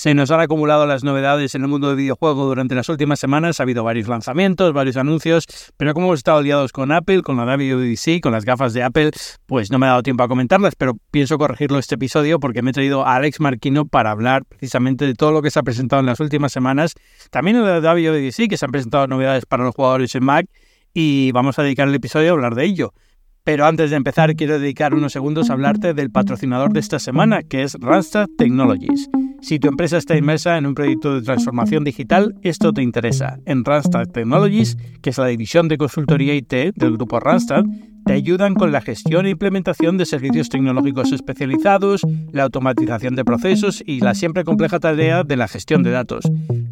Se nos han acumulado las novedades en el mundo del videojuego durante las últimas semanas. Ha habido varios lanzamientos, varios anuncios, pero como hemos estado liados con Apple, con la WWDC, con las gafas de Apple, pues no me ha dado tiempo a comentarlas, pero pienso corregirlo este episodio porque me he traído a Alex Marquino para hablar precisamente de todo lo que se ha presentado en las últimas semanas. También en la WWDC, que se han presentado novedades para los jugadores en Mac, y vamos a dedicar el episodio a hablar de ello. Pero antes de empezar, quiero dedicar unos segundos a hablarte del patrocinador de esta semana, que es Randstad Technologies. Si tu empresa está inmersa en un proyecto de transformación digital, esto te interesa. En Randstad Technologies, que es la división de consultoría IT del grupo Randstad, te ayudan con la gestión e implementación de servicios tecnológicos especializados, la automatización de procesos y la siempre compleja tarea de la gestión de datos.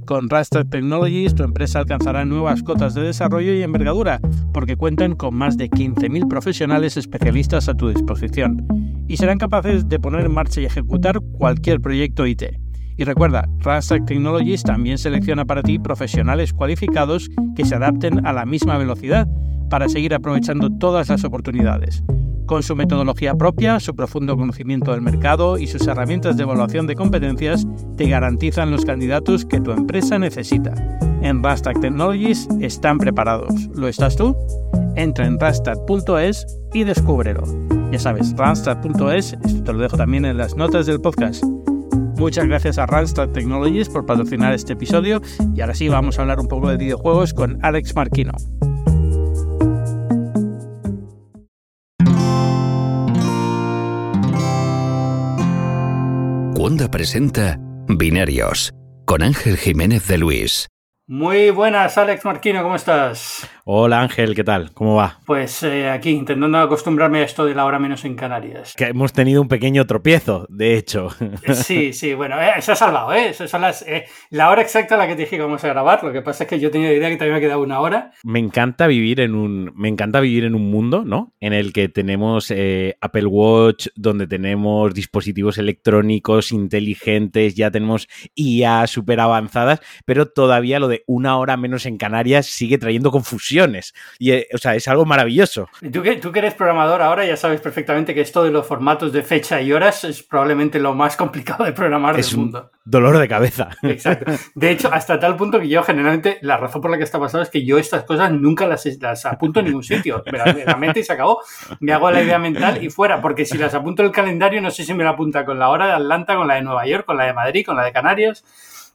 Con Randstad Technologies, tu empresa alcanzará nuevas cotas de desarrollo y envergadura, porque cuentan con más de 15.000 profesionales especialistas a tu disposición, y serán capaces de poner en marcha y ejecutar cualquier proyecto IT. Y recuerda, Randstad Technologies también selecciona para ti profesionales cualificados que se adapten a la misma velocidad para seguir aprovechando todas las oportunidades. Con su metodología propia, su profundo conocimiento del mercado y sus herramientas de evaluación de competencias, te garantizan los candidatos que tu empresa necesita. En Rastad Technologies están preparados. ¿Lo estás tú? Entra en rastad.es y descúbrelo. Ya sabes, randstad.es, esto te lo dejo también en las notas del podcast. Muchas gracias a Randstad Technologies por patrocinar este episodio y ahora sí vamos a hablar un poco de videojuegos con Alex Marquino. Wanda presenta Binarios con Ángel Jiménez de Luis. Muy buenas, Alex Marquino, ¿cómo estás? Hola Ángel, ¿qué tal? ¿Cómo va? Pues eh, aquí, intentando acostumbrarme a esto de la hora menos en Canarias. Que hemos tenido un pequeño tropiezo, de hecho. Sí, sí, bueno, eh, se ha salvado, ¿eh? son las, eh, la hora exacta a la que te dije que vamos a grabar. Lo que pasa es que yo tenía la idea que también me ha quedado una hora. Me encanta vivir en un, me encanta vivir en un mundo, ¿no? En el que tenemos Apple Watch, donde tenemos dispositivos electrónicos inteligentes, ya tenemos IA súper avanzadas, pero todavía lo de una hora menos en Canarias sigue trayendo confusión y, eh, o sea, es algo maravilloso. Tú que, tú que eres programador ahora ya sabes perfectamente que esto de los formatos de fecha y horas es probablemente lo más complicado de programar es del mundo. dolor de cabeza. Exacto. De hecho, hasta tal punto que yo generalmente, la razón por la que está pasado es que yo estas cosas nunca las, las apunto en ningún sitio. Me la, mente y se acabó. Me hago la idea mental y fuera, porque si las apunto en el calendario, no sé si me la apunta con la hora de Atlanta, con la de Nueva York, con la de Madrid, con la de Canarias.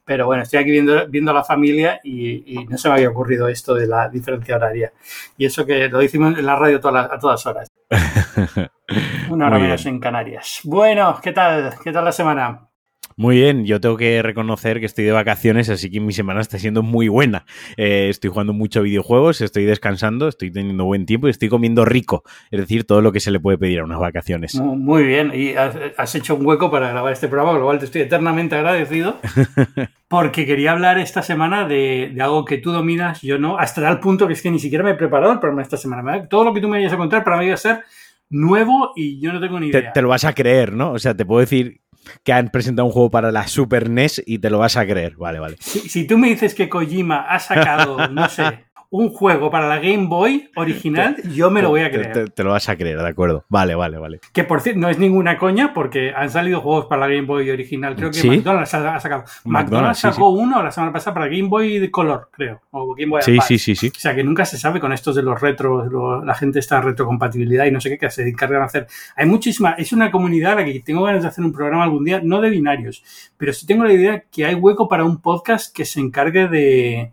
Pero bueno, estoy aquí viendo, viendo a la familia y, no se me había ocurrido esto de la diferencia horaria. Y eso que lo hicimos en la radio a todas horas. Una hora menos en Canarias. Bueno, ¿qué tal? ¿Qué tal la semana? Muy bien, yo tengo que reconocer que estoy de vacaciones, así que mi semana está siendo muy buena. Eh, estoy jugando mucho videojuegos, estoy descansando, estoy teniendo buen tiempo y estoy comiendo rico. Es decir, todo lo que se le puede pedir a unas vacaciones. Muy bien, y has, hecho un hueco para grabar este programa, con lo cual te estoy eternamente agradecido. Porque quería hablar esta semana de, algo que tú dominas, yo no, hasta tal punto que es que ni siquiera me he preparado el programa esta semana. Todo lo que tú me vayas a contar para mí va a ser nuevo y yo no tengo ni idea. te, lo vas a creer, ¿no? O sea, te puedo decir que han presentado un juego para la Super NES y te lo vas a creer. Vale, vale. Si, tú me dices que Kojima ha sacado, no sé, un juego para la Game Boy original, yo me lo voy a creer. Te, lo vas a creer, de acuerdo. Vale, vale, vale. Que por cierto, no es ninguna coña porque han salido juegos para la Game Boy original. Creo que McDonald's ha, sacado. McDonald's, sacó uno la semana pasada para Game Boy de color, creo. O Game Boy sí, sí, sí, sí. O sea que nunca se sabe con estos de los retros, la gente está retrocompatibilidad y no sé qué, que se encargan de hacer. Hay muchísima, es una comunidad a la que tengo ganas de hacer un programa algún día, no de binarios, pero sí tengo la idea que hay hueco para un podcast que se encargue de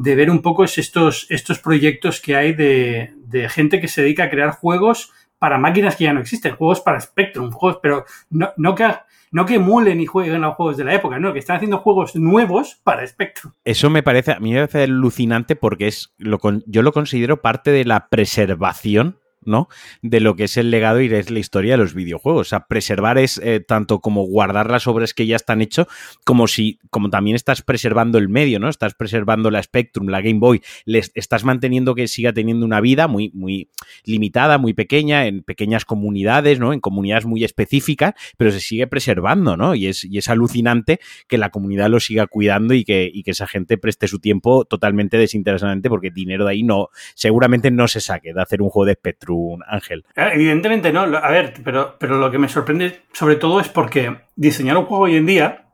de ver un poco estos, estos proyectos que hay de, gente que se dedica a crear juegos para máquinas que ya no existen, juegos para Spectrum, juegos, pero no, no que no que y jueguen a juegos de la época, no, que están haciendo juegos nuevos para Spectrum. Eso me parece, a mí me parece alucinante porque es lo, yo lo considero parte de la preservación ¿no? De lo que es el legado y es la historia de los videojuegos. O sea, preservar es eh, tanto como guardar las obras que ya están hechas, como si, como también estás preservando el medio, ¿no? Estás preservando la Spectrum, la Game Boy, les estás manteniendo que siga teniendo una vida muy, muy limitada, muy pequeña, en pequeñas comunidades, ¿no? En comunidades muy específicas, pero se sigue preservando, ¿no? Y es, y es alucinante que la comunidad lo siga cuidando y que, y que esa gente preste su tiempo totalmente desinteresadamente, porque dinero de ahí no, seguramente no se saque de hacer un juego de Spectrum un Ángel. Eh, evidentemente no. A ver, pero, pero lo que me sorprende sobre todo es porque diseñar un juego hoy en día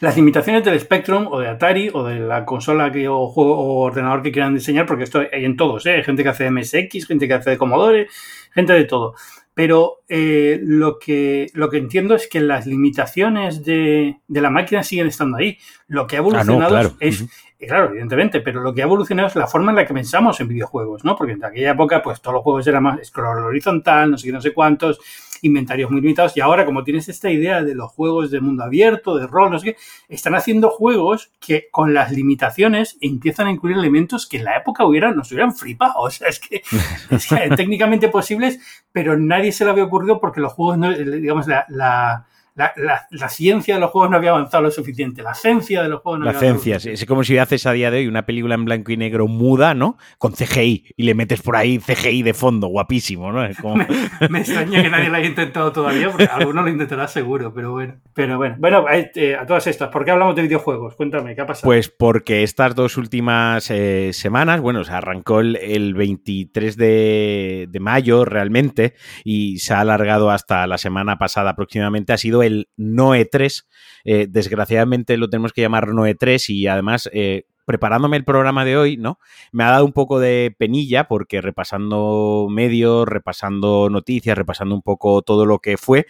las limitaciones del Spectrum o de Atari o de la consola que, o, juego, o ordenador que quieran diseñar, porque esto hay en todos, ¿eh? Hay gente que hace de MSX, gente que hace de Commodore, gente de todo. Pero eh, lo, que, lo que entiendo es que las limitaciones de, de, la máquina siguen estando ahí. Lo que ha evolucionado ah, no, claro. es, claro, evidentemente, pero lo que ha evolucionado es la forma en la que pensamos en videojuegos, ¿no? Porque en aquella época, pues todos los juegos eran más scroll horizontal, no sé qué, no sé cuántos, inventarios muy limitados. Y ahora, como tienes esta idea de los juegos de mundo abierto, de rol, no sé qué, están haciendo juegos que con las limitaciones empiezan a incluir elementos que en la época hubieran, nos hubieran flipado. O sea, es que, es que técnicamente posibles, pero nadie se le había ocurrido porque los juegos, no, digamos, la, la la, la, la, ciencia de los juegos no había avanzado lo suficiente, la ciencia de los juegos no la había ciencia, avanzado. Es como si haces a día de hoy una película en blanco y negro muda, ¿no? Con CGI y le metes por ahí CGI de fondo, guapísimo, ¿no? Como... me, me, extraña que nadie lo haya intentado todavía, porque alguno lo intentará seguro, pero bueno. Pero bueno, bueno, eh, a todas estas, ¿por qué hablamos de videojuegos? Cuéntame, ¿qué ha pasado? Pues porque estas dos últimas eh, semanas, bueno, se arrancó el, el 23 de, de mayo realmente y se ha alargado hasta la semana pasada aproximadamente, ha sido el no E3. Eh, desgraciadamente lo tenemos que llamar no E3 y además eh, preparándome el programa de hoy, ¿no? Me ha dado un poco de penilla porque repasando medios, repasando noticias, repasando un poco todo lo que fue,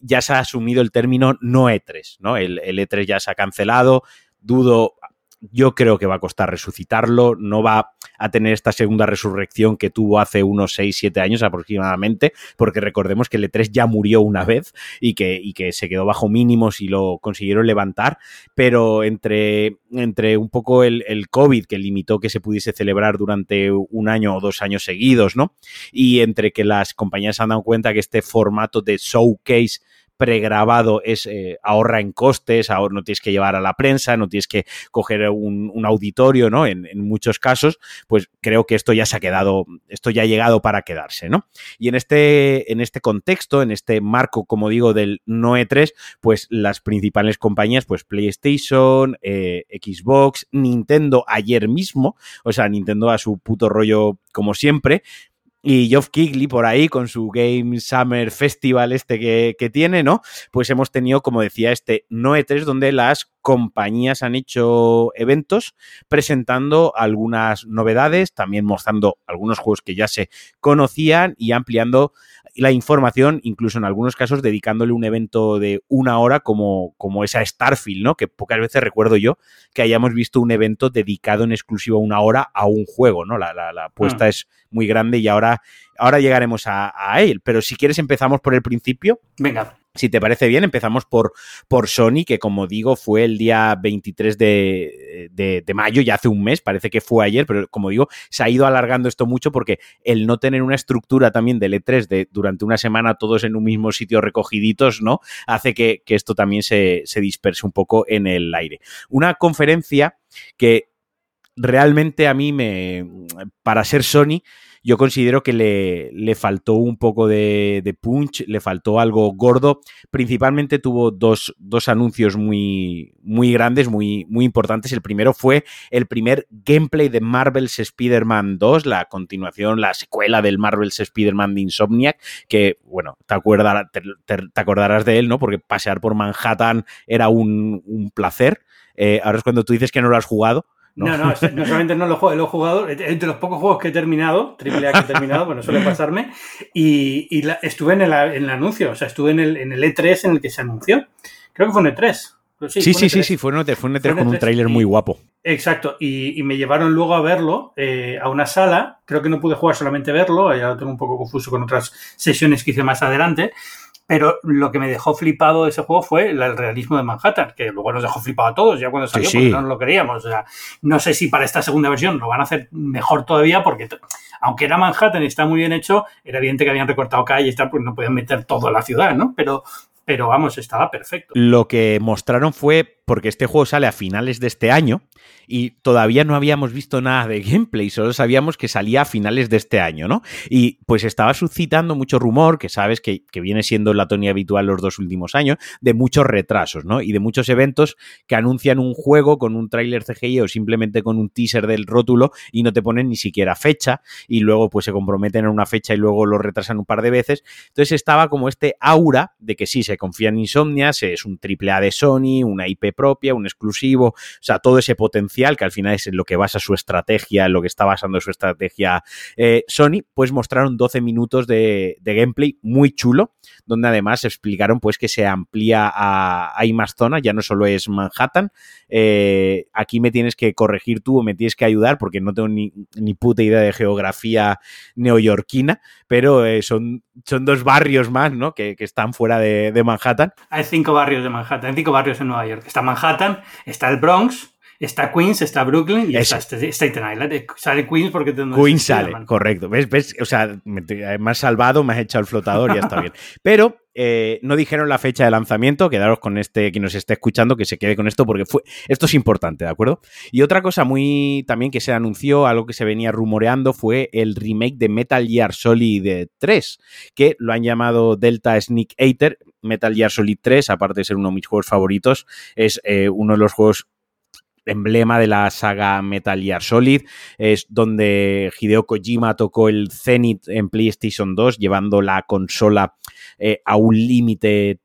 ya se ha asumido el término no E3, ¿no? El, el E3 ya se ha cancelado, dudo yo creo que va a costar resucitarlo, no va a tener esta segunda resurrección que tuvo hace unos 6, 7 años aproximadamente, porque recordemos que el E3 ya murió una vez y que, y que se quedó bajo mínimos y lo consiguieron levantar, pero entre, entre un poco el, el, COVID que limitó que se pudiese celebrar durante un año o dos años seguidos, ¿no? Y entre que las compañías se han dado cuenta que este formato de showcase pregrabado es eh, ahorra en costes, ahora no tienes que llevar a la prensa, no tienes que coger un, auditorio, ¿no? En, en, muchos casos, pues creo que esto ya se ha quedado, esto ya ha llegado para quedarse, ¿no? Y en este, en este contexto, en este marco, como digo, del no E3, pues las principales compañías, pues PlayStation, eh, Xbox, Nintendo ayer mismo, o sea, Nintendo a su puto rollo como siempre, y Geoff Kigley por ahí con su Game Summer Festival este que, que, tiene, ¿no? Pues hemos tenido, como decía, este No E3 donde las compañías han hecho eventos presentando algunas novedades, también mostrando algunos juegos que ya se conocían y ampliando la información, incluso en algunos casos dedicándole un evento de una hora como, como esa Starfield, ¿no? Que pocas veces recuerdo yo que hayamos visto un evento dedicado en exclusivo una hora a un juego, ¿no? La, la, la apuesta mm. es muy grande y ahora, ahora llegaremos a, a él. Pero si quieres empezamos por el principio. Venga. Si te parece bien, empezamos por, por Sony, que como digo, fue el día 23 de, de, mayo, ya hace un mes, parece que fue ayer, pero como digo, se ha ido alargando esto mucho porque el no tener una estructura también del E3 de durante una semana todos en un mismo sitio recogiditos, ¿no? Hace que, que esto también se, se disperse un poco en el aire. Una conferencia que realmente a mí me, para ser Sony, yo considero que le, le faltó un poco de, punch, le faltó algo gordo. Principalmente tuvo dos, dos anuncios muy, muy grandes, muy, muy importantes. El primero fue el primer gameplay de Marvel's Spider-Man 2, la continuación, la secuela del Marvel's Spider-Man de Insomniac, que, bueno, te, acuerdas, te, acordarás de él, ¿no? Porque pasear por Manhattan era un, un placer. Eh, ahora es cuando tú dices que no lo has jugado. No, no, no, no solamente no lo, lo, he jugado, entre los pocos juegos que he terminado, triple A que he terminado, bueno, suele pasarme, y, y la, estuve en el, en el, anuncio, o sea, estuve en el, en el E3 en el que se anunció. Creo que fue un E3. Sí, sí, sí, sí, sí, fue un E3, fue un E3 con un tráiler muy guapo. Exacto, y, y, me llevaron luego a verlo eh, a una sala, creo que no pude jugar solamente verlo, ya lo tengo un poco confuso con otras sesiones que hice más adelante, pero lo que me dejó flipado de ese juego fue el realismo de Manhattan, que luego nos dejó flipado a todos ya cuando salió, sí, sí. porque no lo queríamos. O sea, no sé si para esta segunda versión lo van a hacer mejor todavía, porque aunque era Manhattan y está muy bien hecho, era evidente que habían recortado calle y tal, pues no podían meter toda la ciudad, ¿no? Pero, pero vamos, estaba perfecto. Lo que mostraron fue porque este juego sale a finales de este año y todavía no habíamos visto nada de gameplay, solo sabíamos que salía a finales de este año, ¿no? Y pues estaba suscitando mucho rumor, que sabes que, que viene siendo la tonía habitual los dos últimos años, de muchos retrasos, ¿no? Y de muchos eventos que anuncian un juego con un tráiler CGI o simplemente con un teaser del rótulo y no te ponen ni siquiera fecha y luego pues se comprometen en una fecha y luego lo retrasan un par de veces. Entonces estaba como este aura de que sí, se, confía en Insomnias, es un triple A de Sony, una IP propia, un exclusivo, o sea, todo ese potencial que al final es en lo que basa su estrategia, en lo que está basando su estrategia eh, Sony, pues mostraron 12 minutos de, gameplay muy chulo, donde además explicaron pues que se amplía a, hay más zonas, ya no solo es Manhattan, eh, aquí me tienes que corregir tú o me tienes que ayudar porque no tengo ni, ni puta idea de geografía neoyorquina, pero eh, son, son dos barrios más, ¿no? Que, que están fuera de, de, Manhattan. Hay cinco barrios de Manhattan, hay cinco barrios en Nueva York. Está Manhattan, está el Bronx, está Queens, está Brooklyn y Eso. está Staten Island. Sale Queens porque te Queens sale, correcto. ¿Ves? ¿Ves? O sea, me, me, has salvado, me has echado el flotador y ya está bien. Pero eh, no dijeron la fecha de lanzamiento, quedaros con este, quien nos esté escuchando, que se quede con esto, porque fue, esto es importante, ¿de acuerdo? Y otra cosa muy también que se anunció, algo que se venía rumoreando, fue el remake de Metal Gear Solid 3, que lo han llamado Delta Sneak Eater. Metal Gear Solid 3, aparte de ser uno de mis juegos favoritos, es eh, uno de los juegos emblema de la saga Metal Gear Solid, es donde Hideo Kojima tocó el Zenith en PlayStation 2, llevando la consola eh, a un límite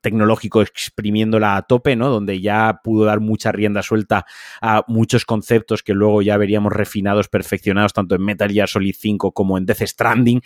tecnológico exprimiéndola a tope, ¿no? Donde ya pudo dar mucha rienda suelta a muchos conceptos que luego ya veríamos refinados, perfeccionados tanto en Metal Gear Solid 5 como en Death Stranding,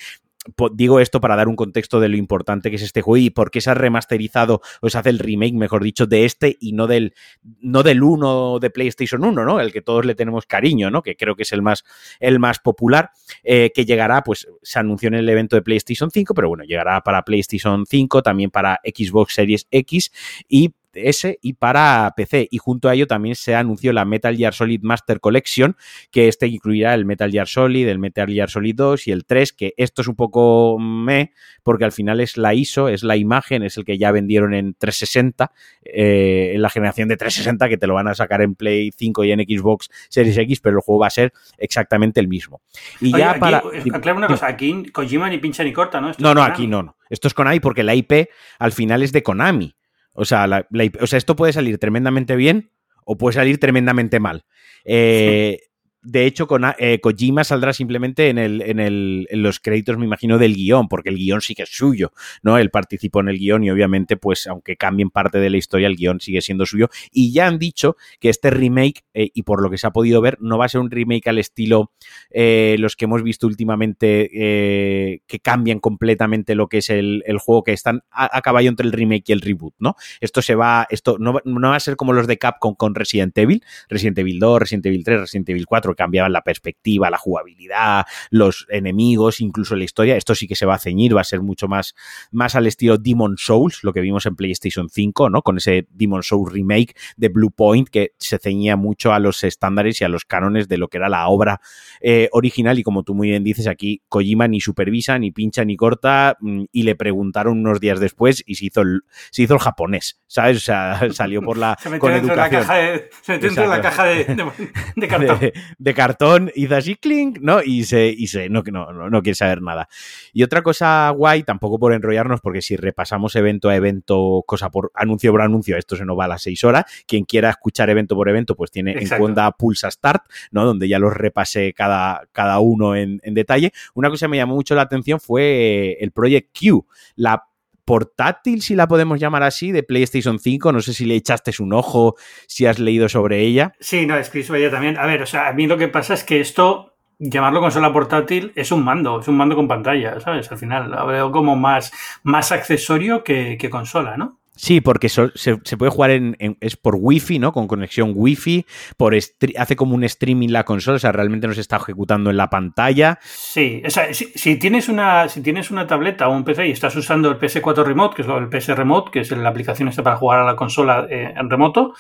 digo esto para dar un contexto de lo importante que es este juego y por qué se ha remasterizado o se hace el remake, mejor dicho, de este y no del no del 1 de PlayStation 1, ¿no? El que todos le tenemos cariño, ¿no? Que creo que es el más, el más popular, eh, que llegará, pues se anunció en el evento de PlayStation 5, pero bueno, llegará para PlayStation 5, también para Xbox Series X y S y para PC. Y junto a ello también se anunció la Metal Gear Solid Master Collection, que este incluirá el Metal Gear Solid, el Metal Gear Solid 2 y el 3, que esto es un poco me, porque al final es la ISO, es la imagen, es el que ya vendieron en 360, eh, en la generación de 360, que te lo van a sacar en Play 5 y en Xbox Series X, pero el juego va a ser exactamente el mismo. Y Oye, ya aquí, para. Aclaro una cosa, aquí Kojima ni pincha ni corta, ¿no? Esto No, no, Konami. aquí no, no. Esto es Konami porque la IP al final es de Konami. O sea, la, o sea, esto puede salir tremendamente bien o puede salir tremendamente mal. Eh. De hecho, con, eh, Kojima saldrá simplemente en, el, en, el, en, los créditos, me imagino, del guion, porque el guion sí que es suyo, ¿no? Él participó en el guion y obviamente, pues, aunque cambien parte de la historia, el guion sigue siendo suyo. Y ya han dicho que este remake, eh, y por lo que se ha podido ver, no va a ser un remake al estilo eh, los que hemos visto últimamente, eh, que cambian completamente lo que es el, el juego, que están a, caballo entre el remake y el reboot, ¿no? Esto se va, esto no, no va a ser como los de Capcom con Resident Evil, Resident Evil 2, Resident Evil 3, Resident Evil 4, cambiaban la perspectiva, la jugabilidad, los enemigos, incluso la historia. Esto sí que se va a ceñir, va a ser mucho más, más al estilo Demon Souls, lo que vimos en PlayStation 5, ¿no? Con ese Demon Souls remake de Blue Point que se ceñía mucho a los estándares y a los cánones de lo que era la obra eh, original. Y como tú muy bien dices, aquí Kojima ni supervisa, ni pincha, ni corta, mm, y le preguntaron unos días después y se hizo el, se hizo el japonés, ¿sabes? O sea, salió por la. se metió con educación. de la caja de, se metió dentro de la caja de, de, de cartón. de, cartón, hizo así clink, ¿no? Y se, y se no, no, no, no, quiere saber nada. Y otra cosa guay, tampoco por enrollarnos, porque si repasamos evento a evento, cosa por anuncio por anuncio, esto se nos va a las seis horas. Quien quiera escuchar evento por evento, pues tiene Exacto. en cuenta Pulsa Start, ¿no? Donde ya los repasé cada, cada uno en, en detalle. Una cosa que me llamó mucho la atención fue el Project Q, la portátil, si la podemos llamar así, de PlayStation 5. No sé si le echaste un ojo, si has leído sobre ella. Sí, no, escribí sobre ella también. A ver, o sea, a mí lo que pasa es que esto, llamarlo consola portátil, es un mando, es un mando con pantalla, ¿sabes? Al final, lo veo como más, más accesorio que, que consola, ¿no? Sí, porque se, puede jugar en, en, es por wifi, ¿no? Con conexión wifi, por hace como un streaming la consola, o sea, realmente no se está ejecutando en la pantalla. Sí, o sea, si, si, tienes una, si tienes una tableta o un PC y estás usando el PS4 Remote, que es el PS Remote, que es la aplicación esta para jugar a la consola eh, en remoto,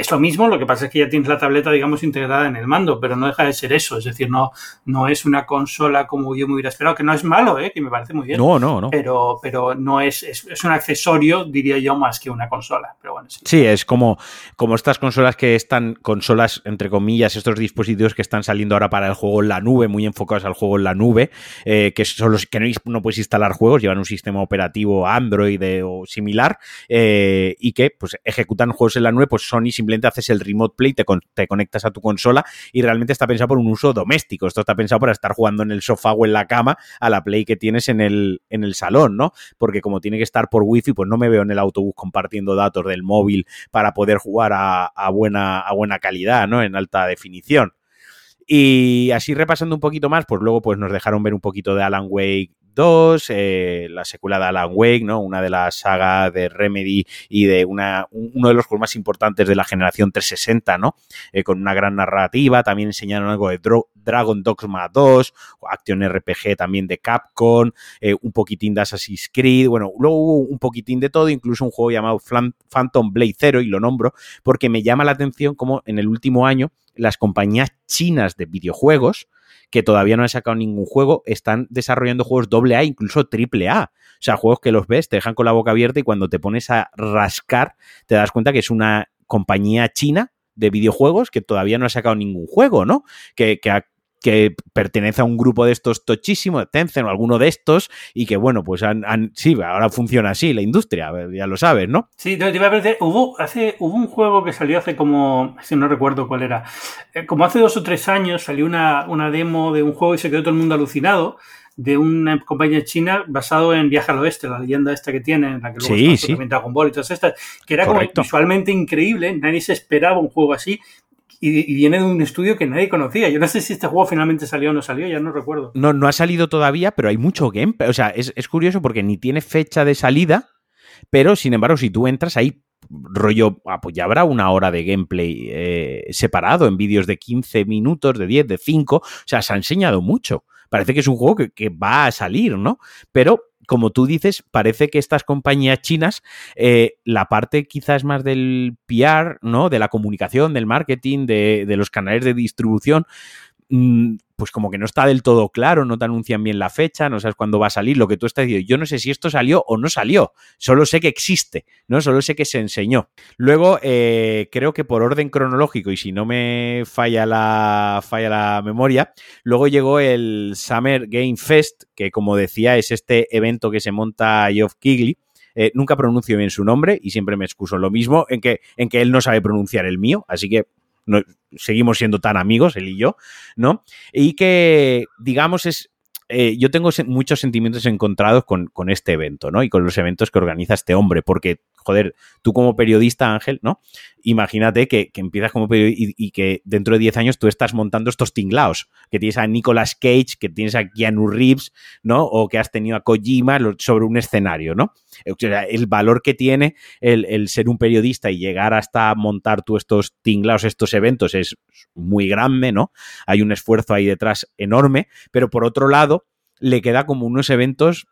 es lo mismo, lo que pasa es que ya tienes la tableta, digamos, integrada en el mando, pero no deja de ser eso. Es decir, no, no es una consola como yo me hubiera esperado, que no es malo, ¿eh? que me parece muy bien. No, no, no. Pero, pero no es, es, es un accesorio, diría yo, más que una consola. Pero bueno, sí. sí, es como, como estas consolas que están, consolas, entre comillas, estos dispositivos que están saliendo ahora para el juego en la nube, muy enfocados al juego en la nube, eh, que son los que no, no, puedes instalar juegos, llevan un sistema operativo Android o similar, eh, y que pues ejecutan juegos en la nube, pues Sony simplemente simplemente haces el remote play, te, te conectas a tu consola y realmente está pensado por un uso doméstico. Esto está pensado para estar jugando en el sofá o en la cama a la play que tienes en el, en el salón, ¿no? Porque como tiene que estar por wifi, pues no me veo en el autobús compartiendo datos del móvil para poder jugar a, buena, a buena calidad, ¿no? En alta definición. Y así repasando un poquito más, pues luego pues nos dejaron ver un poquito de Alan Wake 2, eh, la secuela de Alan Wake, ¿no? Una de las sagas de Remedy y de una, uno de los juegos más importantes de la generación 360, ¿no? Eh, con una gran narrativa. También enseñaron algo de Dragon Dogma 2, Action RPG también de Capcom, eh, un poquitín de Assassin's Creed. Bueno, luego hubo un poquitín de todo, incluso un juego llamado Phantom Blade Zero, y lo nombro porque me llama la atención como en el último año las compañías chinas de videojuegos que todavía no han sacado ningún juego, están desarrollando juegos AA, incluso AAA. O sea, juegos que los ves, te dejan con la boca abierta y cuando te pones a rascar, te das cuenta que es una compañía china de videojuegos que todavía no ha sacado ningún juego, ¿no? Que, que ha que pertenece a un grupo de estos tochísimos, Tencent o alguno de estos, y que bueno, pues han, sí, ahora funciona así la industria, ya lo sabes, ¿no? Sí, te iba a parecer, hubo, hace, hubo un juego que salió hace como, si no recuerdo cuál era, eh, como hace dos o tres años salió una, una demo de un juego y se quedó todo el mundo alucinado, de una compañía china basado en Viaje al Oeste, la leyenda esta que tiene, en la que luego sí, sí. Dragon Ball y todas estas, que era como visualmente increíble, nadie se esperaba un juego así, y, viene de un estudio que nadie conocía. Yo no sé si este juego finalmente salió o no salió, ya no recuerdo. No, no ha salido todavía, pero hay mucho gameplay. O sea, es, curioso porque ni tiene fecha de salida, pero sin embargo, si tú entras ahí, rollo, ah, pues ya habrá una hora de gameplay eh, separado en vídeos de 15 minutos, de 10, de 5. O sea, se ha enseñado mucho. Parece que es un juego que, que va a salir, ¿no? Pero como tú dices, parece que estas compañías chinas, eh, la parte quizás más del PR, ¿no? De la comunicación, del marketing, de, los canales de distribución, pues como que no está del todo claro, no te anuncian bien la fecha, no sabes cuándo va a salir, lo que tú estás diciendo. Yo no sé si esto salió o no salió, solo sé que existe, ¿no? Solo sé que se enseñó. Luego, eh, creo que por orden cronológico, y si no me falla la, falla la memoria, luego llegó el Summer Game Fest, que como decía es este evento que se monta Geoff Kigley. Eh, nunca pronuncio bien su nombre y siempre me excuso lo mismo en que, en que él no sabe pronunciar el mío, así que seguimos siendo tan amigos, él y yo, ¿no? Y que, digamos, es eh, yo tengo muchos sentimientos encontrados con, con, este evento, ¿no? Y con los eventos que organiza este hombre, porque, joder, tú como periodista, Ángel, ¿no? Imagínate que, empiezas como periodista y, que dentro de 10 años tú estás montando estos tinglaos, que tienes a Nicolas Cage, que tienes a Keanu Reeves, ¿no? O que has tenido a Kojima sobre un escenario, ¿no? El valor que tiene el, el ser un periodista y llegar hasta montar tú estos tinglaos, estos eventos, es muy grande, ¿no? Hay un esfuerzo ahí detrás enorme, pero por otro lado, le queda como unos eventos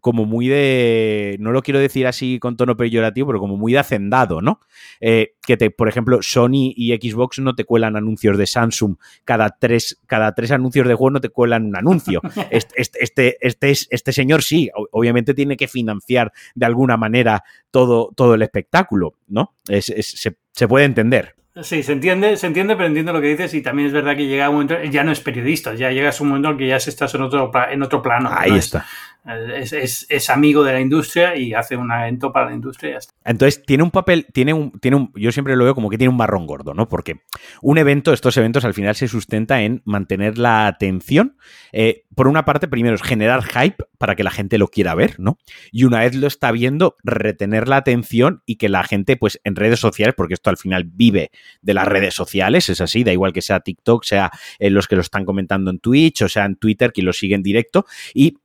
como muy de, no lo quiero decir así con tono peyorativo, pero como muy de hacendado, ¿no? Eh, que te, por ejemplo, Sony y Xbox no te cuelan anuncios de Samsung, cada tres, cada tres anuncios de juego no te cuelan un anuncio. Este, este, este, este, señor sí, obviamente tiene que financiar de alguna manera todo, todo el espectáculo, ¿no? se, se puede entender. Sí, se entiende, se entiende, pero entiendo lo que dices y también es verdad que llega un momento, ya no es periodista, ya llegas a un momento en que ya estás en otro, en otro plano. Ahí está. Es, amigo de la industria y hace un evento para la industria Entonces, tiene un papel, tiene un, tiene un, yo siempre lo veo como que tiene un marrón gordo, ¿no? Porque un evento, estos eventos al final se sustenta en mantener la atención. Eh, por una parte, primero es generar hype para que la gente lo quiera ver, ¿no? Y una vez lo está viendo, retener la atención y que la gente, pues en redes sociales, porque esto al final vive de las redes sociales, es así, da igual que sea TikTok, sea eh, los que lo están comentando en Twitch o sea en Twitter, que lo siguen directo, y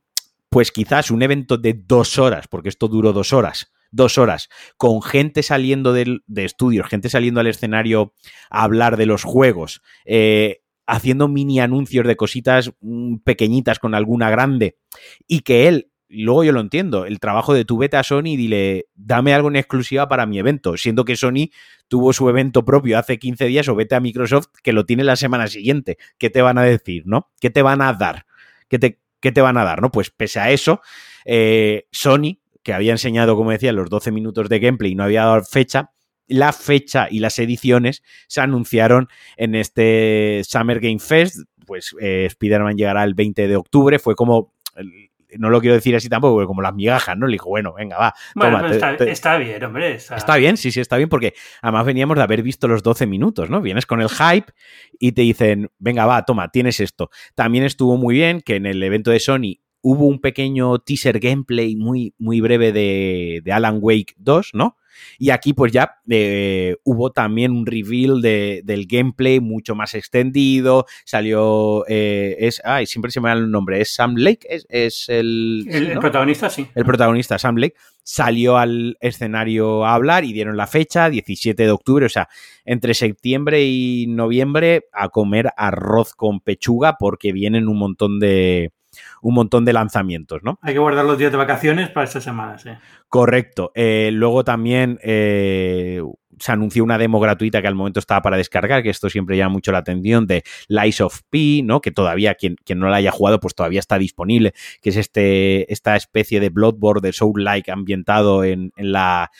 pues quizás un evento de dos horas, porque esto duró dos horas, dos horas, con gente saliendo de, estudios, gente saliendo al escenario a hablar de los juegos, eh, haciendo mini anuncios de cositas mm, pequeñitas con alguna grande, y que él, luego yo lo entiendo, el trabajo de tu vete a Sony dile, dame algo en exclusiva para mi evento, siendo que Sony tuvo su evento propio hace 15 días o vete a Microsoft que lo tiene la semana siguiente. ¿Qué te van a decir, no? ¿Qué te van a dar? ¿Qué te, ¿qué te van a dar? ¿no? Pues pese a eso, eh, Sony, que había enseñado, como decía, los 12 minutos de gameplay y no había dado fecha, la fecha y las ediciones se anunciaron en este Summer Game Fest. Pues eh, Spider-Man llegará el 20 de octubre. Fue como no lo quiero decir así tampoco, porque como las migajas, ¿no? Le dijo, bueno, venga, va. Bueno, toma, pero te- está, te- está bien, hombre. Está, Está bien, sí, sí, está bien, porque además veníamos de haber visto los 12 minutos, ¿no? Vienes con el hype y te dicen, venga, va, toma, tienes esto. También estuvo muy bien que en el evento de Sony hubo un pequeño teaser gameplay muy, muy breve de, de Alan Wake 2, ¿no? Y aquí pues ya eh, hubo también un reveal de- del gameplay mucho más extendido, salió, eh, es, ay, siempre se me da el nombre, es Sam Lake, es, es el... El, el protagonista sí. el protagonista Sam Lake, salió al escenario a hablar y dieron la fecha, 17 de octubre, o sea, entre septiembre y noviembre a comer arroz con pechuga porque vienen un montón de un montón de lanzamientos, ¿no? Hay que guardar los días de vacaciones para estas semanas. ¿eh? Correcto. Eh, luego también eh, se anunció una demo gratuita que al momento estaba para descargar, que esto siempre llama mucho la atención, de Lies of P, ¿no? Que todavía, quien, quien no la haya jugado, pues todavía está disponible, que es este, esta especie de Bloodborne de Soul-like ambientado en, en la,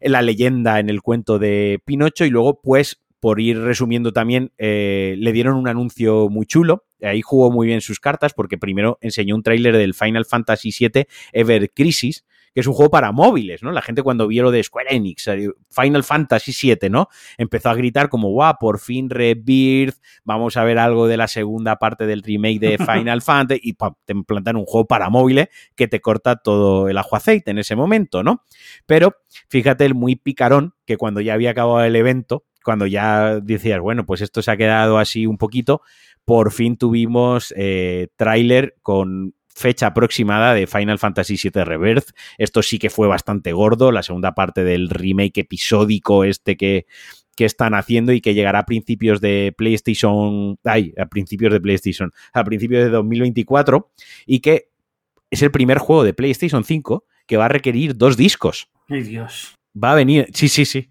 en la leyenda, en el cuento de Pinocho, y luego, pues, por ir resumiendo también, eh, le dieron un anuncio muy chulo. Ahí jugó muy bien sus cartas porque primero enseñó un tráiler del Final Fantasy VII Ever Crisis, que es un juego para móviles, ¿no? La gente cuando vio lo de Square Enix, eh, Final Fantasy VII, ¿no? Empezó a gritar como, guau, por fin Rebirth, vamos a ver algo de la segunda parte del remake de Final Fantasy, y pam, te plantan un juego para móviles que te corta todo el ajo aceite en ese momento, ¿no? Pero fíjate el muy picarón que cuando ya había acabado el evento, cuando ya decías, bueno, pues esto se ha quedado así un poquito, por fin tuvimos eh, tráiler con fecha aproximada de Final Fantasy VII Rebirth. Esto sí que fue bastante gordo, la segunda parte del remake episódico este que, que están haciendo y que llegará a principios de PlayStation, ay, a principios de PlayStation, a principios de 2024 y que es el primer juego de PlayStation 5 que va a requerir dos discos. Ay, Dios. Va a venir, sí, sí, sí.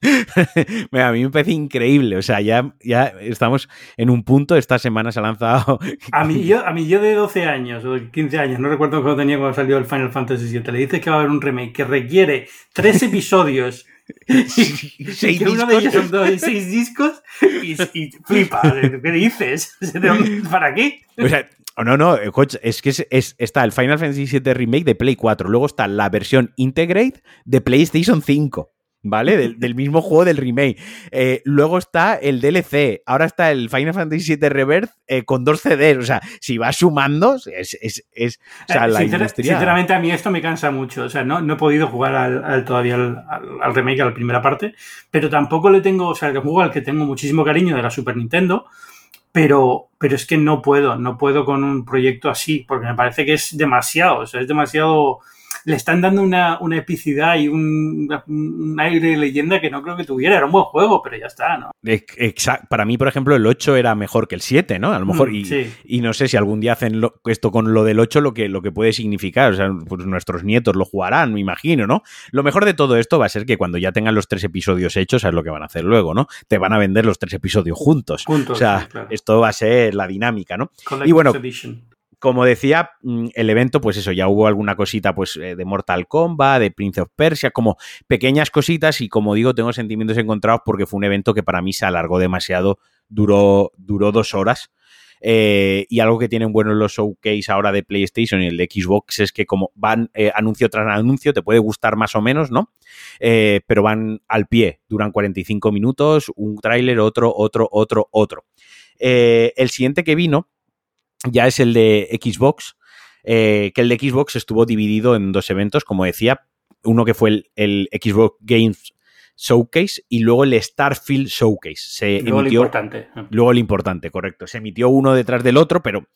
A mí me parece increíble. O sea, ya, ya estamos en un punto. Esta semana se ha lanzado. A mí, yo, a mí yo de 12 años o de 15 años, no recuerdo cuándo tenía cuando salió el Final Fantasy VII, le dices que va a haber un remake que requiere tres episodios y que uno de ellos son dos, seis discos y, y flipa. ¿Qué dices? ¿Para qué? O sea, no, no, eh, coach, es que es, es- está el Final Fantasy VII Remake de Play 4. Luego está la versión Integrate de PlayStation 5. ¿Vale? Del, del mismo juego del remake. Eh, luego está el DLC. Ahora está el Final Fantasy VII Rebirth eh, con dos CDs. O sea, si vas sumando, es. es, es- o sea, Eh, la industria. Sinceramente, a mí esto me cansa mucho. O sea, no, no he podido jugar al, al- todavía al, al- al remake, a la primera parte, pero tampoco le tengo, o sea, el juego al que tengo muchísimo cariño de la Super Nintendo, pero, pero es que no puedo, no puedo con un proyecto así, porque me parece que es demasiado, o sea, es demasiado... Le están dando una, una epicidad y un, un aire de leyenda que no creo que tuviera. Era un buen juego, pero ya está, ¿no? Exa- Para mí, por ejemplo, el 8 era mejor que el 7, ¿no? A lo mejor. Mm, y, sí. y no sé si algún día hacen lo- esto con lo del 8, lo que, lo que puede significar. O sea, pues nuestros nietos lo jugarán, me imagino, ¿no? Lo mejor de todo esto va a ser que cuando ya tengan los tres episodios hechos, es lo que van a hacer luego, ¿no? Te van a vender los tres episodios juntos. Juntos, o sea, sí, claro. esto va a ser la dinámica, ¿no? Collector's y bueno, Edition. Como decía, mm, el evento, pues eso, ya hubo alguna cosita pues eh, de Mortal Kombat, de Prince of Persia, como pequeñas cositas y como digo, tengo sentimientos encontrados porque fue un evento que para mí se alargó demasiado, duró, duró dos horas. Eh, y algo que tienen buenos los showcase ahora de PlayStation y el de Xbox es que como van eh, anuncio tras anuncio, te puede gustar más o menos, ¿no? Pero van al pie, duran 45 minutos, un tráiler, otro, otro, otro, otro. El siguiente que vino ya es el de Xbox, eh, que el de Xbox estuvo dividido en dos eventos, como decía, uno que fue el, el Xbox Games Showcase y luego el Starfield Showcase. Se luego lo emitió importante. Luego lo importante, correcto. Se emitió uno detrás del otro, pero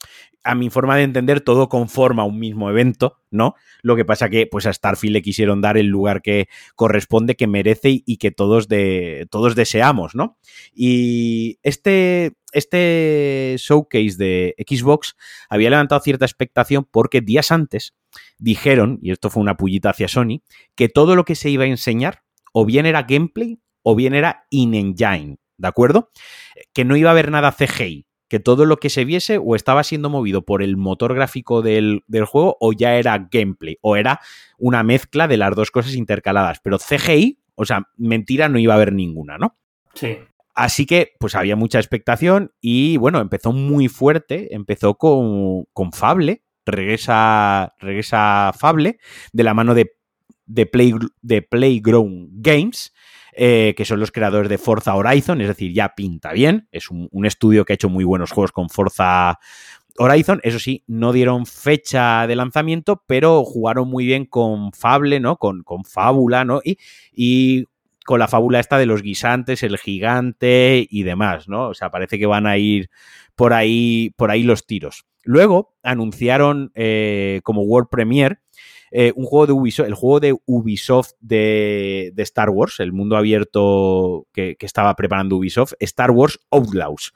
a mi forma de entender todo conforma un mismo evento, ¿no? Lo que pasa que pues a Starfield le quisieron dar el lugar que corresponde, que merece y, y que todos, de, todos deseamos, ¿no? Y este, este showcase de Xbox había levantado cierta expectación porque días antes dijeron, y esto fue una pullita hacia Sony, que todo lo que se iba a enseñar o bien era gameplay o bien era in-engine, ¿de acuerdo? Que no iba a haber nada CGI, que todo lo que se viese o estaba siendo movido por el motor gráfico del, del juego o ya era gameplay, o era una mezcla de las dos cosas intercaladas, pero CGI, o sea, mentira no iba a haber ninguna, ¿no? Sí. Así que, pues había mucha expectación y bueno, empezó muy fuerte, empezó con, con Fable, regresa, regresa Fable de la mano de, de, Play, de Playground Games. Eh, que son los creadores de Forza Horizon, es decir, ya pinta bien. Es un, un, estudio que ha hecho muy buenos juegos con Forza Horizon. Eso sí, no dieron fecha de lanzamiento, pero jugaron muy bien con Fable, ¿no? Con, con Fábula, ¿no? Y, y con la fábula esta de los guisantes, el gigante y demás, ¿no? O sea, parece que van a ir por ahí, por ahí los tiros. Luego anunciaron eh, como World Premiere eh, un juego de Ubisoft, el juego de Ubisoft de, de Star Wars, el mundo abierto que, estaba preparando Ubisoft, Star Wars Outlaws.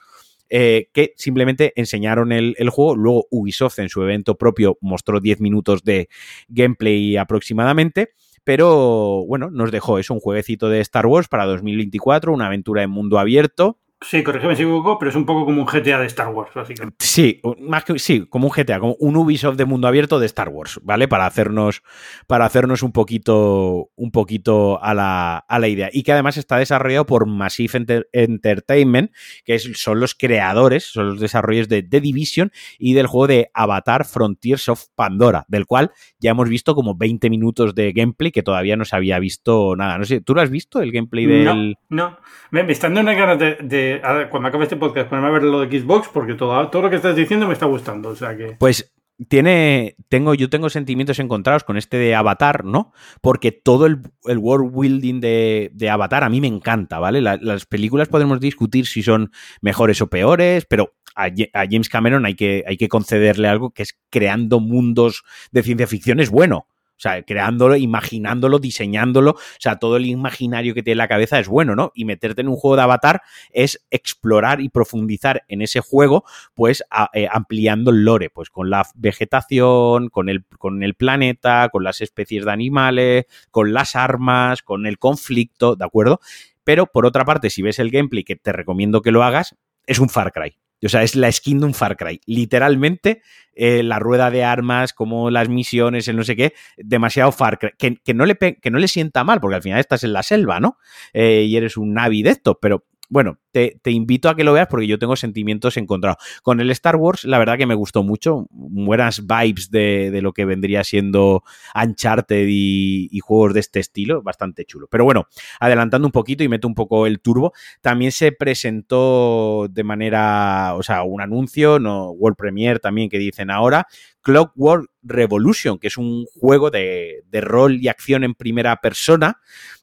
Eh, que simplemente enseñaron el, el, juego. Luego Ubisoft en su evento propio mostró 10 minutos de gameplay aproximadamente. Pero bueno, nos dejó eso, un jueguecito de Star Wars para 2024, una aventura en mundo abierto. Sí, corrígeme si me equivoco, pero es un poco como un GTA de Star Wars, básicamente. Sí, más que sí, como un GTA, como un Ubisoft de mundo abierto de Star Wars, ¿vale? Para hacernos, para hacernos un poquito, un poquito a la, a la idea. Y que además está desarrollado por Massive Enter Entertainment, que es, son los creadores, son los desarrollos de The Division y del juego de Avatar Frontiers of Pandora, del cual ya hemos visto como 20 minutos de gameplay que todavía no se había visto nada. No sé, ¿tú lo has visto, el gameplay del...? No, no. Me, me están dando una ganas de, de cuando acabe este podcast, ponerme a ver lo de Xbox, porque todo, todo lo que estás diciendo me está gustando. O sea que. Pues tiene. Tengo, yo tengo sentimientos encontrados con este de Avatar, ¿no? Porque todo el, world building de, de, Avatar a mí me encanta, ¿vale? La, las películas podemos discutir si son mejores o peores, pero a, a, James Cameron hay que, hay que concederle algo que es creando mundos de ciencia ficción es bueno. O sea, creándolo, imaginándolo, diseñándolo. O sea, todo el imaginario que tiene en la cabeza es bueno, ¿no? Y meterte en un juego de avatar es explorar y profundizar en ese juego, pues eh, ampliando el lore, pues con la vegetación, con el, con el planeta, con las especies de animales, con las armas, con el conflicto, ¿de acuerdo? Pero por otra parte, si ves el gameplay, que te recomiendo que lo hagas, es un Far Cry. O sea, es la skin de un Far Cry. Literalmente, eh, la rueda de armas, como las misiones, el no sé qué, demasiado Far Cry. Que, que, no, le, que no le sienta mal, porque al final estás en la selva, ¿no? Eh, y eres un Navi de esto, pero bueno, te, invito a que lo veas porque yo tengo sentimientos encontrados. Con el Star Wars, la verdad que me gustó mucho. Buenas vibes de, lo que vendría siendo Uncharted y, juegos de este estilo. Bastante chulo. Pero bueno, adelantando un poquito y meto un poco el turbo, también se presentó de manera, o sea, un anuncio, no World Premiere también que dicen ahora, Clockwork Revolution, que es un juego de rol y acción en primera persona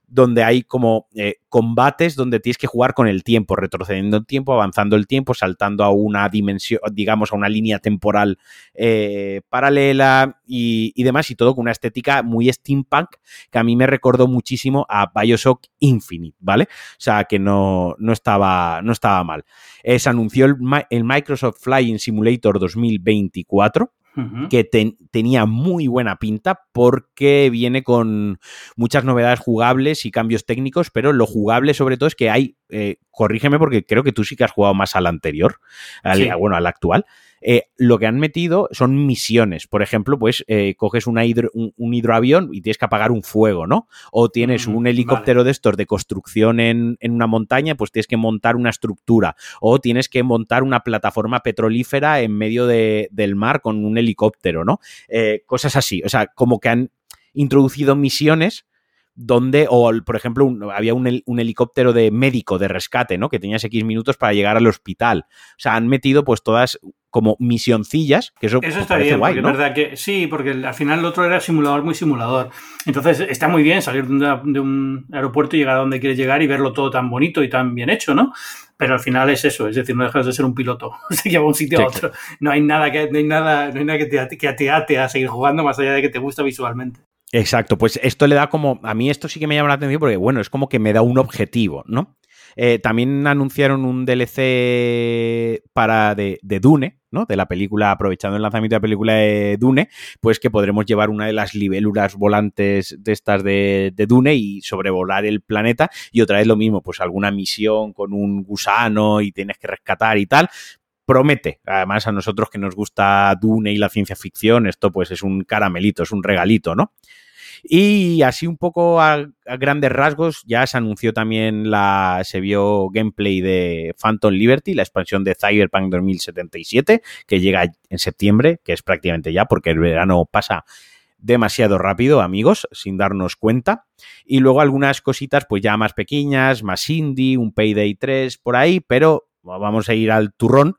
donde hay como eh, combates donde tienes que jugar con el tiempo, retrocediendo el tiempo, avanzando el tiempo, saltando a una dimensión, digamos, a una línea temporal eh, paralela y, y, demás, y todo con una estética muy steampunk que a mí me recordó muchísimo a Bioshock Infinite, ¿vale? O sea, que no, no, estaba, no estaba mal. Eh, se anunció el, el Microsoft Flying Simulator 2024 Uh -huh. que ten, tenía muy buena pinta porque viene con muchas novedades jugables y cambios técnicos, pero lo jugable sobre todo es que hay, eh, corrígeme porque creo que tú sí que has jugado más al anterior, al, sí. bueno, al actual. Eh, lo que han metido son misiones. Por ejemplo, pues eh, coges una hidro, un, un, hidroavión y tienes que apagar un fuego, ¿no? O tienes mm, un helicóptero vale. de estos de construcción en, en, una montaña, pues tienes que montar una estructura. O tienes que montar una plataforma petrolífera en medio de, del mar con un helicóptero, ¿no? Eh, cosas así. O sea, como que han introducido misiones donde, o por ejemplo, un, había un, un, helicóptero de médico de rescate, ¿no? Que tenías X minutos para llegar al hospital. O sea, han metido pues todas como misioncillas, que eso, eso está bien, guay, ¿no? es verdad que sí, porque al final el otro era simulador muy simulador. Entonces está muy bien salir de, una, de un aeropuerto y llegar a donde quieres llegar y verlo todo tan bonito y tan bien hecho, ¿no? pero al final es eso, es decir, no dejas de ser un piloto, se lleva un sitio sí. a otro. No hay nada que no hay nada, no hay nada que te, que te ate a seguir jugando más allá de que te gusta visualmente. Exacto, pues esto le da como, a mí esto sí que me llama la atención porque, bueno, es como que me da un objetivo, ¿no? Eh, también anunciaron un DLC para de, de, Dune, ¿no? De la película, aprovechando el lanzamiento de la película de Dune, pues que podremos llevar una de las libélulas volantes de estas de, de, Dune y sobrevolar el planeta. Y otra vez lo mismo, pues alguna misión con un gusano y tienes que rescatar y tal. Promete, además a nosotros que nos gusta Dune y la ciencia ficción, esto pues es un caramelito, es un regalito, ¿no? Y así un poco a, grandes rasgos, ya se anunció también la. se vio gameplay de Phantom Liberty, la expansión de Cyberpunk 2077, que llega en septiembre, que es prácticamente ya, porque el verano pasa demasiado rápido, amigos, sin darnos cuenta. Y luego algunas cositas, pues ya más pequeñas, más indie, un Payday 3 por ahí, pero vamos a ir al turrón,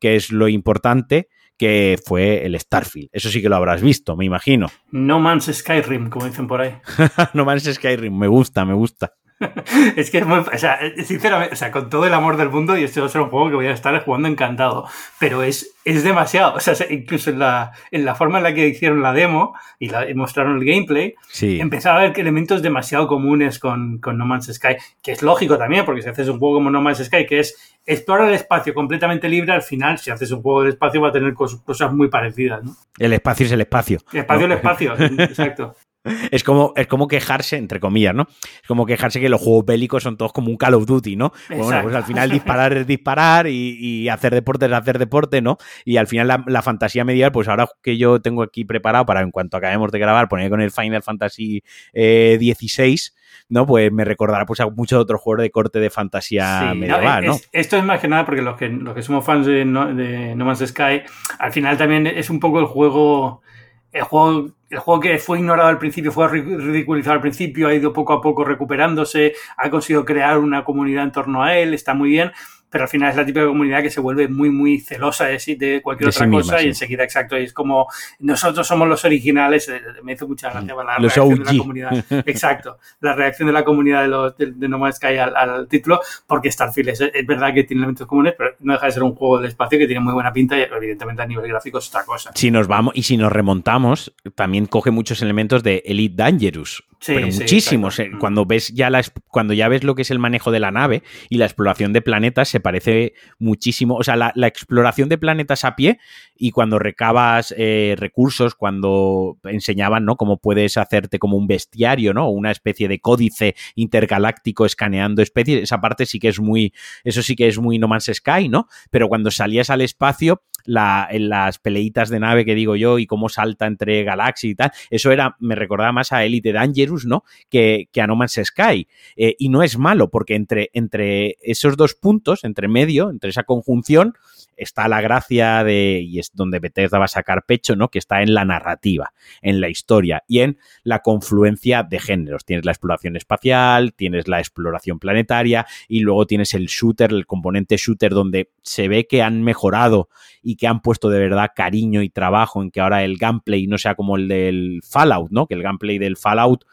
que es lo importante, que fue el Starfield. Eso sí que lo habrás visto, me imagino. No Man's Skyrim, como dicen por ahí. no Man's Skyrim, me gusta, me gusta. es que es muy. O sea, sinceramente, o sea, con todo el amor del mundo, y este va a ser un juego que voy a estar jugando encantado. Pero es, es demasiado. O sea, incluso en la, en la forma en la que hicieron la demo y, la, mostraron el gameplay, empezaba a ver elementos demasiado comunes con, con, No Man's Sky. Que es lógico también, porque si haces un juego como No Man's Sky, que es explorar el espacio completamente libre, al final, si haces un juego del espacio, va a tener cosas muy parecidas, ¿no? El espacio es el espacio. El espacio es el espacio, exacto. Es como, es como quejarse, entre comillas, ¿no? Es como quejarse que los juegos bélicos son todos como un Call of Duty, ¿no? Bueno, pues al final disparar es disparar y, hacer deporte es hacer deporte, ¿no? Y al final la, fantasía medieval, pues ahora que yo tengo aquí preparado para en cuanto acabemos de grabar, poner con el Final Fantasy eh, 16, ¿no? Pues me recordará pues a muchos otros juegos de corte de fantasía medieval, ¿no? esto es más que nada porque los que, los que somos fans de de no Man's Sky, al final también es un poco el juego el juego, el juego que fue ignorado al principio, fue ridiculizado al principio, ha ido poco a poco recuperándose, ha conseguido crear una comunidad en torno a él, está muy bien, pero al final es la típica comunidad que se vuelve muy, muy celosa de, de cualquier otra cosa y enseguida, exacto, y es como nosotros somos los originales, eh, me hizo mucha gracia la reacción de la comunidad, exacto, la reacción de la comunidad de, los, de, No Man's Sky al, título, porque Starfield es, es, verdad que tiene elementos comunes, pero no deja de ser un juego del espacio que tiene muy buena pinta y evidentemente a nivel gráfico es otra cosa. Si nos vamos, y si nos remontamos, también coge muchos elementos de Elite Dangerous, pero muchísimos. Eh, cuando ves ya la, cuando ya ves lo que es el manejo de la nave y la exploración de planetas, se parece muchísimo. O sea, la, exploración de planetas a pie y cuando recabas eh, recursos, cuando enseñaban, ¿no? Cómo puedes hacerte como un bestiario, ¿no? Una especie de códice intergaláctico escaneando especies. Esa parte sí que es muy. Eso sí que es muy No Man's Sky, ¿no? Pero cuando salías al espacio en las peleitas de nave que digo yo y cómo salta entre galaxias y tal, eso era, me recordaba más a Elite Dangerous, ¿no? Que, que a No Man's Sky. Eh, y no es malo, porque entre, entre esos dos puntos, entre medio, entre esa conjunción, está la gracia de, y es donde Bethesda va a sacar pecho, ¿no? Que está en la narrativa, en la historia y en la confluencia de géneros. Tienes la exploración espacial, tienes la exploración planetaria y luego tienes el shooter, el componente shooter donde se ve que han mejorado y que han puesto de verdad cariño y trabajo en que ahora el gameplay no sea como el del Fallout, ¿no? Que el gameplay del Fallout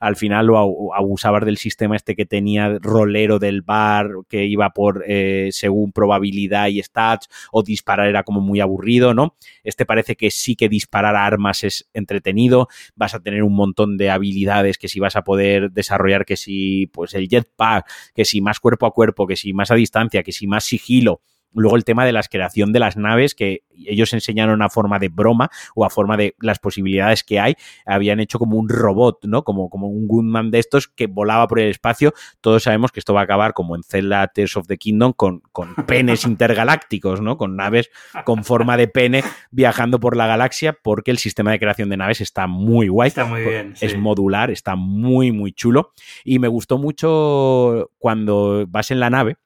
al final lo abusabas del sistema este que tenía rolero del bar, que iba por eh, según probabilidad y stats, o disparar era como muy aburrido, ¿no? Este parece que sí que disparar armas es entretenido, vas a tener un montón de habilidades que si vas a poder desarrollar, que si pues el jetpack, que si más cuerpo a cuerpo, que si más a distancia, que si más sigilo, Luego el tema de la creación de las naves, que ellos enseñaron a forma de broma o a forma de las posibilidades que hay. Habían hecho como un robot, ¿no? Como, como un Gunman de estos que volaba por el espacio. Todos sabemos que esto va a acabar como en Zelda Tears of the Kingdom con, con penes intergalácticos, ¿no? Con naves con forma de pene viajando por la galaxia porque el sistema de creación de naves está muy guay. Está muy bien. Es modular, está muy, muy chulo. Y me gustó mucho cuando vas en la nave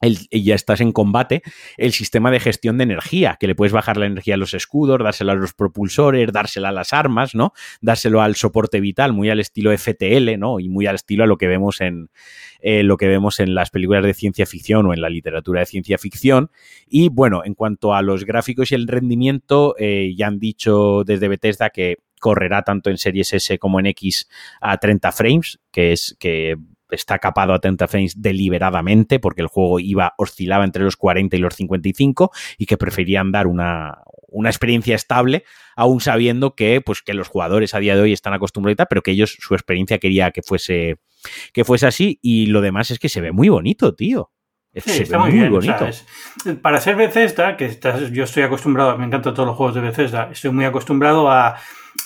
y ya estás en combate, el sistema de gestión de energía, que le puedes bajar la energía a los escudos, dársela a los propulsores, dársela a las armas, ¿no? Dárselo al soporte vital, muy al estilo FTL, ¿no? Y muy al estilo a lo que vemos en eh, lo que vemos en las películas de ciencia ficción o en la literatura de ciencia ficción. Y bueno, en cuanto a los gráficos y el rendimiento, eh, ya han dicho desde Bethesda que correrá tanto en series S como en X a 30 frames, que es que está capado a 30 frames deliberadamente porque el juego iba oscilaba entre los 40 y los 55 y que preferían dar una, una experiencia estable, aún sabiendo que, pues, que los jugadores a día de hoy están acostumbrados y tal, pero que ellos su experiencia quería que fuese, que fuese así. Y lo demás es que se ve muy bonito, tío. Sí, está muy, bien, bonito. para ser Bethesda, que yo estoy acostumbrado, me encantan todos los juegos de Bethesda, estoy muy acostumbrado a,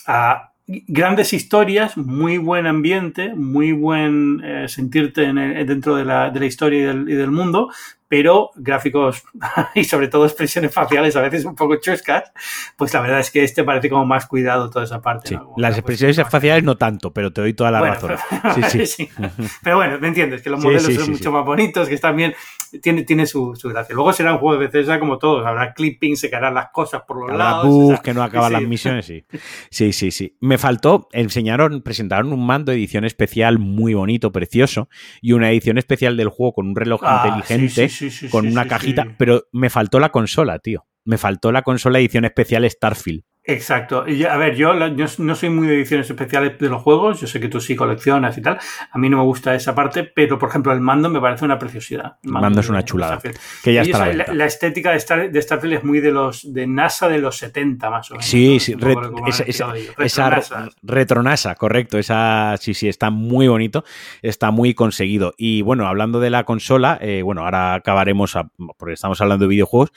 a grandes historias, muy buen ambiente, muy buen eh, sentirte dentro de la, de la historia y del, y del, mundo, pero gráficos y sobre todo expresiones faciales a veces un poco chuscas, pues la verdad es que este parece como más cuidado toda esa parte. Las expresiones faciales no tanto, pero te doy toda la razón. sí, sí. pero bueno, me entiendes, que los modelos son mucho más bonitos, que están bien, tiene, tiene su, gracia. Luego será un juego de Bethesda como todos, habrá clipping, se caerán las cosas por los lados. que no acaban las misiones, sí. Sí, sí, sí. Me faltó, enseñaron, presentaron un mando de edición especial muy bonito, precioso, y una edición especial del juego con un reloj ah, inteligente, con una cajita, pero me faltó la consola, tío. Me faltó la consola edición especial Starfield. Exacto. Y a ver, yo, no soy muy de ediciones especiales de los juegos, yo sé que tú sí coleccionas y tal. A mí no me gusta esa parte, pero por ejemplo el mando me parece una preciosidad. El mando, es una chulada. Que ya está la, estética de, Star, de, Starfield es muy de los de NASA de los 70 más o menos. Sí, sí, esa, esa, retronasa, correcto. Esa sí, sí, está muy bonito, está muy conseguido. Y bueno, hablando de la consola, eh, bueno, ahora acabaremos, porque estamos hablando de videojuegos.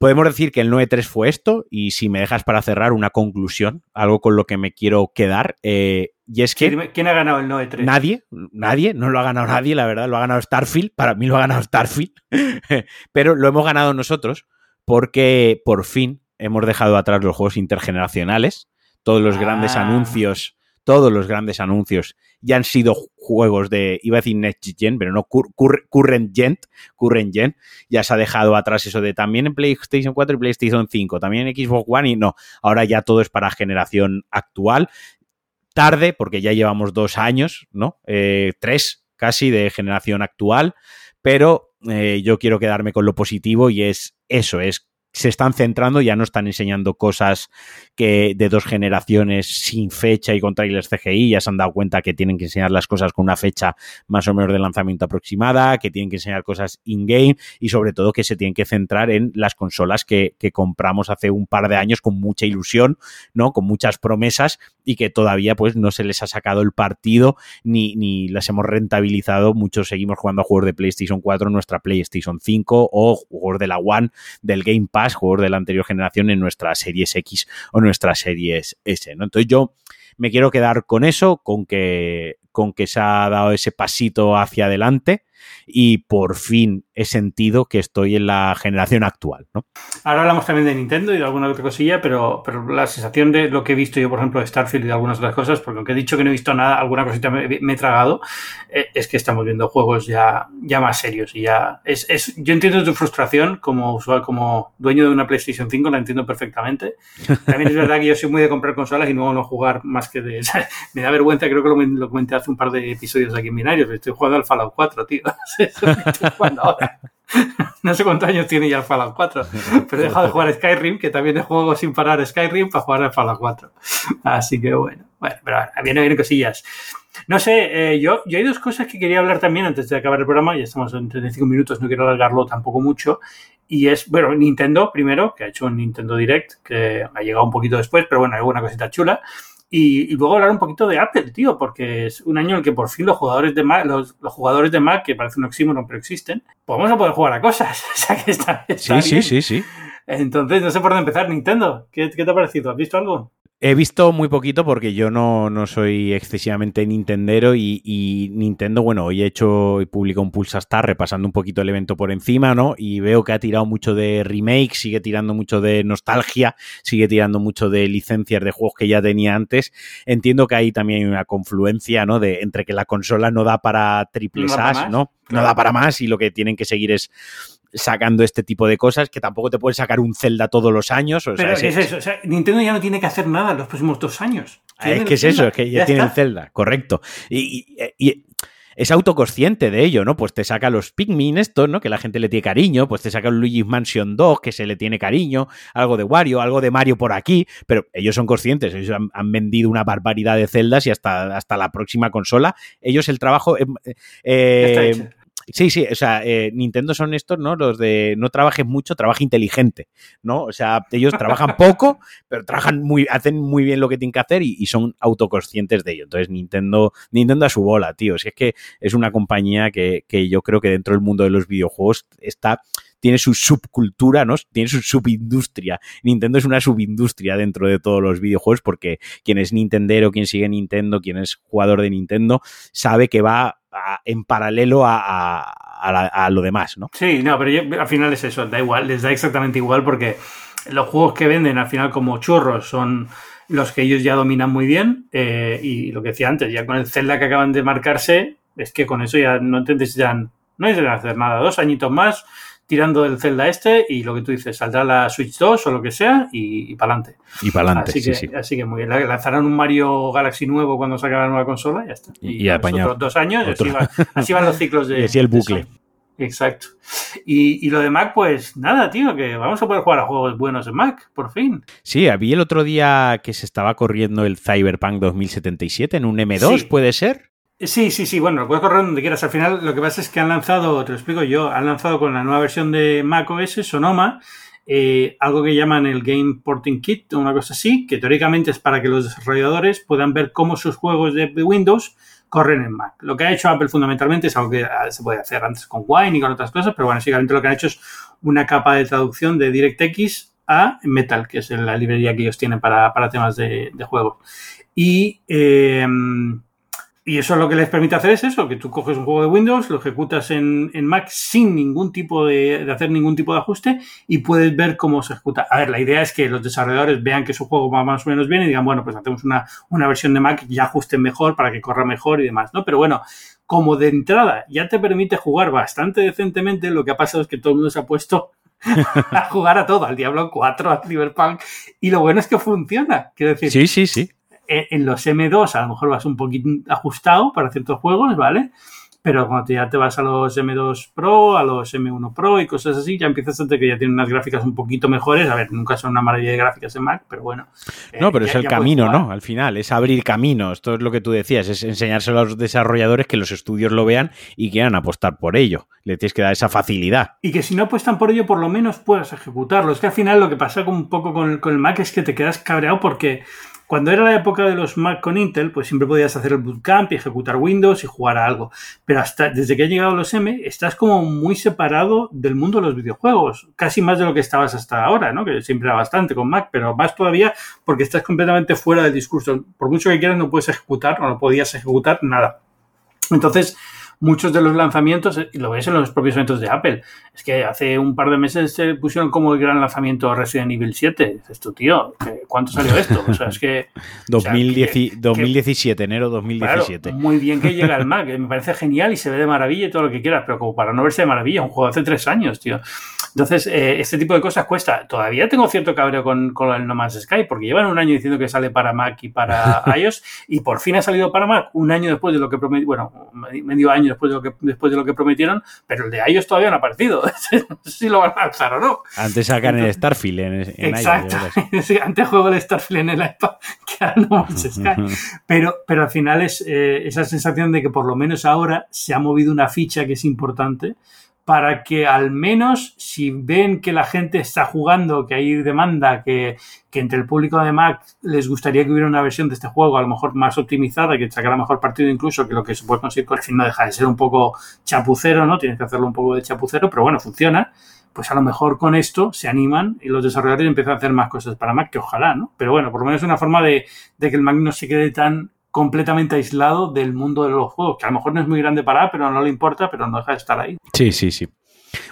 Podemos decir que el 9-3 fue esto, y si me dejas para cerrar una conclusión, algo con lo que me quiero quedar, eh, y es que... ¿Quién ha ganado el 9-3? Nadie, nadie, no lo ha ganado nadie, la verdad, lo ha ganado Starfield, para mí lo ha ganado Starfield, pero lo hemos ganado nosotros porque por fin hemos dejado atrás los juegos intergeneracionales, todos los grandes ah. anuncios todos los grandes anuncios ya han sido juegos de, iba a decir Next Gen, pero no Current Gen, Gen, ya se ha dejado atrás eso de también en PlayStation 4 y PlayStation 5, también en Xbox One y no, ahora ya todo es para generación actual, tarde, porque ya llevamos dos años, ¿no? Eh, tres casi de generación actual, pero eh, yo quiero quedarme con lo positivo y es eso, es se están centrando, ya no están enseñando cosas que de dos generaciones sin fecha y con trailers CGI, ya se han dado cuenta que tienen que enseñar las cosas con una fecha más o menos de lanzamiento aproximada, que tienen que enseñar cosas in-game y sobre todo que se tienen que centrar en las consolas que, que, compramos hace un par de años con mucha ilusión, ¿no? Con muchas promesas y que todavía pues no se les ha sacado el partido ni, ni las hemos rentabilizado. Muchos seguimos jugando a juegos de PlayStation 4 en nuestra PlayStation 5 o juegos de la One, del Game Pass jugador de la anterior generación en nuestras series X o nuestras series S. ¿no? Entonces yo me quiero quedar con eso, con que, con que se ha dado ese pasito hacia adelante y por fin he sentido que estoy en la generación actual. ¿no? Ahora hablamos también de Nintendo y de alguna otra cosilla, pero, pero la sensación de lo que he visto yo, por ejemplo, de Starfield y de algunas otras cosas, porque aunque he dicho que no he visto nada, alguna cosita me, he tragado, eh, es que estamos viendo juegos ya, ya más serios y ya es, es, yo entiendo tu frustración como usuario, como dueño de una PlayStation 5, la entiendo perfectamente. También es verdad que yo soy muy de comprar consolas y no, no jugar más que de... me da vergüenza, creo que lo, lo, comenté hace un par de episodios aquí en Binarios, estoy jugando al Fallout 4, tío. no sé cuántos años tiene ya el Fallout 4, pero he dejado de jugar Skyrim, que también he jugado sin parar Skyrim para jugar al Fallout 4. Así que bueno, bueno, pero vienen, vienen cosillas. No sé, eh, yo, yo hay dos cosas que quería hablar también antes de acabar el programa, ya estamos en 35 minutos, no quiero alargarlo tampoco mucho, y es, bueno, Nintendo primero, que ha hecho un Nintendo Direct, que ha llegado un poquito después, pero bueno, hay alguna cosita chula. Y, luego hablar un poquito de Apple, tío, porque es un año en el que por fin los jugadores de Mac, los, jugadores de Mac, que parece un oxímoron, pero existen, pues vamos a poder jugar a cosas. o sea que está, sí, sí, sí, sí. Entonces, no sé por dónde empezar. Nintendo, ¿qué, ¿qué, te ha parecido? ¿Has visto algo? He visto muy poquito porque yo no, no soy excesivamente nintendero y, y, Nintendo, bueno, hoy he hecho y publicado un Pulsa Star repasando un poquito el evento por encima, ¿no? Y veo que ha tirado mucho de remake, sigue tirando mucho de nostalgia, sigue tirando mucho de licencias de juegos que ya tenía antes. Entiendo que ahí también hay una confluencia, ¿no? De entre que la consola no da para triple no ¿no? No da para más y lo que tienen que seguir es sacando este tipo de cosas, que tampoco te puedes sacar un Zelda todos los años. Pero es, eso, Nintendo ya no tiene que hacer nada en los próximos dos años. Ah, es que es eso, es que ya, tiene el Zelda, correcto. Y, es autoconsciente de ello, ¿no? Pues te saca los Pikmin estos, ¿no? Que la gente le tiene cariño, pues te saca el Luigi's Mansion 2, que se le tiene cariño, algo de Wario, algo de Mario por aquí, pero ellos son conscientes, ellos han, vendido una barbaridad de celdas y hasta, hasta la próxima consola, ellos el trabajo... Eh, eh Sí, sí, o sea, eh, Nintendo son estos, ¿no? Los de no trabajes mucho, trabaja inteligente, ¿no? O sea, ellos trabajan poco, pero trabajan muy, hacen muy bien lo que tienen que hacer y, son autoconscientes de ello. Entonces, Nintendo, Nintendo a su bola, tío. Si es que es una compañía que, que yo creo que dentro del mundo de los videojuegos está tiene su subcultura, ¿no? Tiene su subindustria. Nintendo es una subindustria dentro de todos los videojuegos porque quien es Nintendero, quien sigue Nintendo, quien es jugador de Nintendo, sabe que va en paralelo a, lo demás, ¿no? Sí, no, pero al final es eso, da igual, les da exactamente igual porque los juegos que venden al final como churros son los que ellos ya dominan muy bien eh, y lo que decía antes, ya con el Zelda que acaban de marcarse, es que con eso ya no necesitan, no necesitan hacer nada, dos añitos más tirando del Zelda este y lo que tú dices, saldrá la Switch 2 o lo que sea y, para adelante. Y para adelante, así, sí, que, así que muy bien. Lanzarán un Mario Galaxy nuevo cuando salga la nueva consola y ya está. Y, y apañado. dos años, así, van los ciclos de... Y así el bucle. Exacto. Y, y, lo de Mac, pues nada, tío, que vamos a poder jugar a juegos buenos en Mac, por fin. Sí, había el otro día que se estaba corriendo el Cyberpunk 2077 en un M2, ¿puede ser? Sí, sí, sí, bueno, lo puedes correr donde quieras. Al final, lo que pasa es que han lanzado, te lo explico yo, han lanzado con la nueva versión de Mac OS, Sonoma, eh, algo que llaman el Game Porting Kit, una cosa así, que teóricamente es para que los desarrolladores puedan ver cómo sus juegos de Windows corren en Mac. Lo que ha hecho Apple fundamentalmente es algo que ah, se puede hacer antes con Wine y con otras cosas, pero bueno, básicamente lo que han hecho es una capa de traducción de DirectX a Metal, que es la librería que ellos tienen para, temas de, de juego. Y eh, y eso lo que les permite hacer es eso, que tú coges un juego de Windows, lo ejecutas en, Mac sin ningún tipo de, hacer ningún tipo de ajuste y puedes ver cómo se ejecuta. A ver, la idea es que los desarrolladores vean que su juego va más o menos bien y digan, bueno, pues hacemos una, una versión de Mac que ya ajuste mejor para que corra mejor y demás, ¿no? Pero bueno, como de entrada ya te permite jugar bastante decentemente, lo que ha pasado es que todo el mundo se ha puesto a jugar a todo, al Diablo 4, al Cyberpunk, y lo bueno es que funciona. Quiero decir, sí, sí, sí en los M2 a lo mejor vas un poquito ajustado para ciertos juegos, ¿vale? Pero cuando ya te vas a los M2 Pro, a los M1 Pro y cosas así, ya empiezas a que ya tienen unas gráficas un poquito mejores. A ver, nunca son una maravilla de gráficas en Mac, pero bueno. No, eh, pero es el camino, ¿no? Al final, es abrir camino. Esto es lo que tú decías, es enseñárselo a los desarrolladores que los estudios lo vean y quieran apostar por ello. Le tienes que dar esa facilidad. Y que si no apuestan por ello, por lo menos puedas ejecutarlo. Es que al final lo que pasa un poco con con el Mac es que te quedas cabreado porque cuando era la época de los Mac con Intel, pues siempre podías hacer el bootcamp y ejecutar Windows y jugar a algo. Pero hasta desde que han llegado los M, estás como muy separado del mundo de los videojuegos. Casi más de lo que estabas hasta ahora, ¿no? Que siempre era bastante con Mac, pero más todavía porque estás completamente fuera del discurso. Por mucho que quieras, no puedes ejecutar o no podías ejecutar nada. Entonces, muchos de los lanzamientos, y lo ves en los propios eventos de Apple, es que hace un par de meses se pusieron como el gran lanzamiento Resident Evil 7. Esto, tío, ¿cuánto salió esto? O sea, es que... 2017, enero 2017. muy bien que llega el Mac, me parece genial y se ve de maravilla y todo lo que quieras, pero como para no verse de maravilla, un juego hace tres años, tío. Entonces, eh, este tipo de cosas cuesta. Todavía tengo cierto cabreo con, con el No Man's Sky, porque llevan un año diciendo que sale para Mac y para iOS, y por fin ha salido para Mac un año después de lo que prometieron, bueno, medio año después de lo que, después de lo que prometieron, pero el de iOS todavía no ha aparecido. no sé si lo van a lanzar o no. Antes sacan el Starfield en, en Exacto. antes juego el Starfield en el iPad que ahora No Man's Sky. pero, pero al final es eh, esa sensación de que por lo menos ahora se ha movido una ficha que es importante para que al menos si ven que la gente está jugando, que hay demanda, que, entre el público de Mac les gustaría que hubiera una versión de este juego a lo mejor más optimizada, que sacara mejor partido incluso que lo que se puede conseguir con fin no deja de ser un poco chapucero, ¿no? Tienes que hacerlo un poco de chapucero, pero bueno, funciona. Pues a lo mejor con esto se animan y los desarrolladores empiezan a hacer más cosas para Mac, que ojalá, ¿no? Pero bueno, por lo menos es una forma de, de que el Mac no se quede tan completamente aislado del mundo de los juegos, que a lo mejor no es muy grande para, pero no le importa, pero no deja de estar ahí. Sí, sí, sí.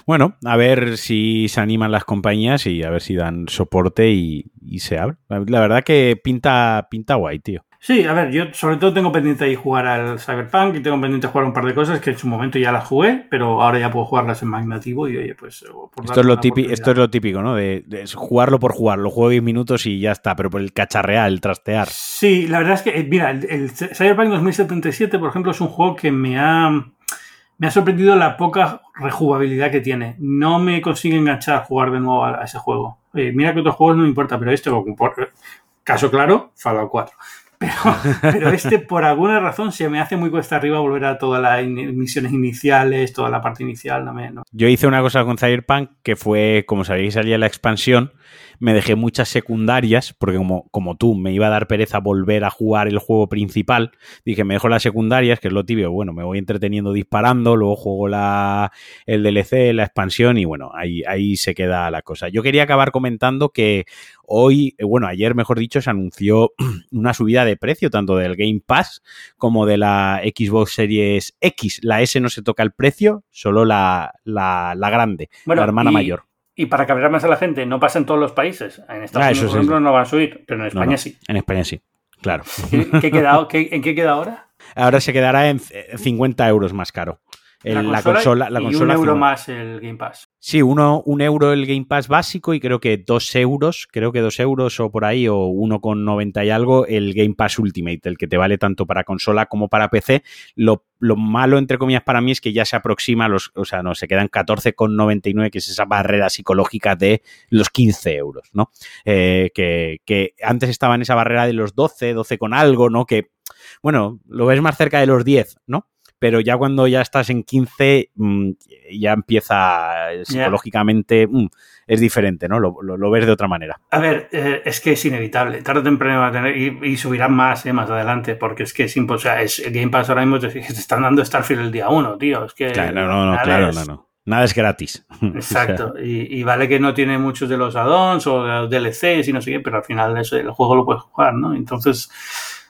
Bueno, a ver si se animan las compañías y a ver si dan soporte y, se abre. La verdad que pinta, pinta guay, tío. Sí, a ver, yo sobre todo tengo pendiente ahí jugar al Cyberpunk y tengo pendiente jugar un par de cosas que en su momento ya las jugué, pero ahora ya puedo jugarlas en Mac nativo y oye, pues... esto, es lo típico, esto es lo típico, ¿no? De, jugarlo por jugarlo, juego 10 minutos y ya está, pero por el cacharrear, el trastear. Sí, la verdad es que, eh, mira, el, Cyberpunk 2077, por ejemplo, es un juego que me ha, me ha sorprendido la poca rejugabilidad que tiene. No me consigue enganchar a jugar de nuevo a, ese juego. mira que otros juegos no me importa, pero este, por, caso claro, Fallout 4. Pero, este, por alguna razón, se me hace muy cuesta arriba volver a todas las misiones iniciales, toda la parte inicial. No me, Yo hice una cosa con Cyberpunk que fue, como sabéis, salía la expansión me dejé muchas secundarias, porque como, como tú, me iba a dar pereza volver a jugar el juego principal, dije, me dejo las secundarias, que es lo tibio, bueno, me voy entreteniendo disparando, luego juego la, el DLC, la expansión y bueno, ahí, ahí se queda la cosa. Yo quería acabar comentando que Hoy, eh, bueno, ayer, mejor dicho, se anunció una subida de precio tanto del Game Pass como de la Xbox Series X. La S no se toca el precio, solo la, la, la grande, Bueno, la hermana y- mayor. Y para cabrear más a la gente, no pasa en todos los países. En Estados Ah, Unidos, por ejemplo, sí. no van a subir, pero en España no, sí. En España sí, claro. ¿Qué, qué queda, qué- ¿En qué queda ahora? Ahora se quedará en eh, 50 euros más caro. El- la consola, la y consola un euro más el Game Pass. Sí, uno, un euro el Game Pass básico y creo que dos euros, creo que dos euros o por ahí, o uno con 90 y algo, el Game Pass Ultimate, el que te vale tanto para consola como para PC. Lo, lo malo, entre comillas, para mí es que ya se aproxima a los, o sea, no, se quedan 14,99, que es esa barrera psicológica de los 15 euros, ¿no? Eh, que, que antes estaba en esa barrera de los 12, 12 con algo, ¿no? Que, bueno, lo ves más cerca de los 10, ¿no? Pero ya cuando ya estás en 15, mm, ya empieza eh, psicológicamente, mm, es diferente, ¿no? Lo, lo- lo ves de otra manera. A ver, eh, es que es inevitable. Tarde o temprano va a tener. Y, y subirán más, eh, más adelante, porque es que es imposible. O sea, es, el Game Pass ahora mismo te, te están dando Starfield el día uno, tío. Es que. Claro, no, no, claro, es- no, no. Nada es gratis. Exacto. Y, y vale que no tiene muchos de los add-ons o de los DLCs y no sé qué, pero al final eso, el juego lo puedes jugar, ¿no? Entonces,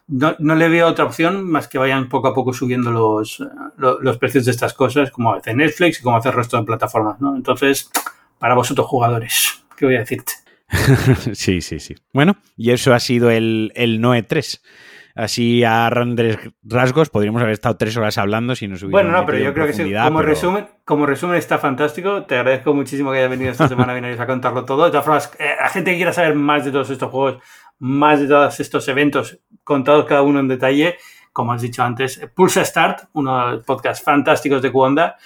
no, no le veo otra opción más que vayan poco a poco subiendo los, lo- los precios de estas cosas, como hace Netflix y como hace el resto de plataformas, ¿no? Entonces, para vosotros jugadores, ¿qué voy a decirte? sí, sí, sí. Bueno, y eso ha sido el, el Noe 3. Así a grandes rasgos podríamos haber estado tres horas hablando si nos hubiéramos Bueno, no, pero yo creo que sí, como, pero- resumen, como resumen está fantástico. Te agradezco muchísimo que hayas venido esta semana Binarios, a contarlo todo. De todas formas, eh, a gente que quiera saber más de todos estos juegos, más de todos estos eventos, contados cada uno en detalle, como has dicho antes, Pulsa Start, uno de los podcasts fantásticos de Cuonda.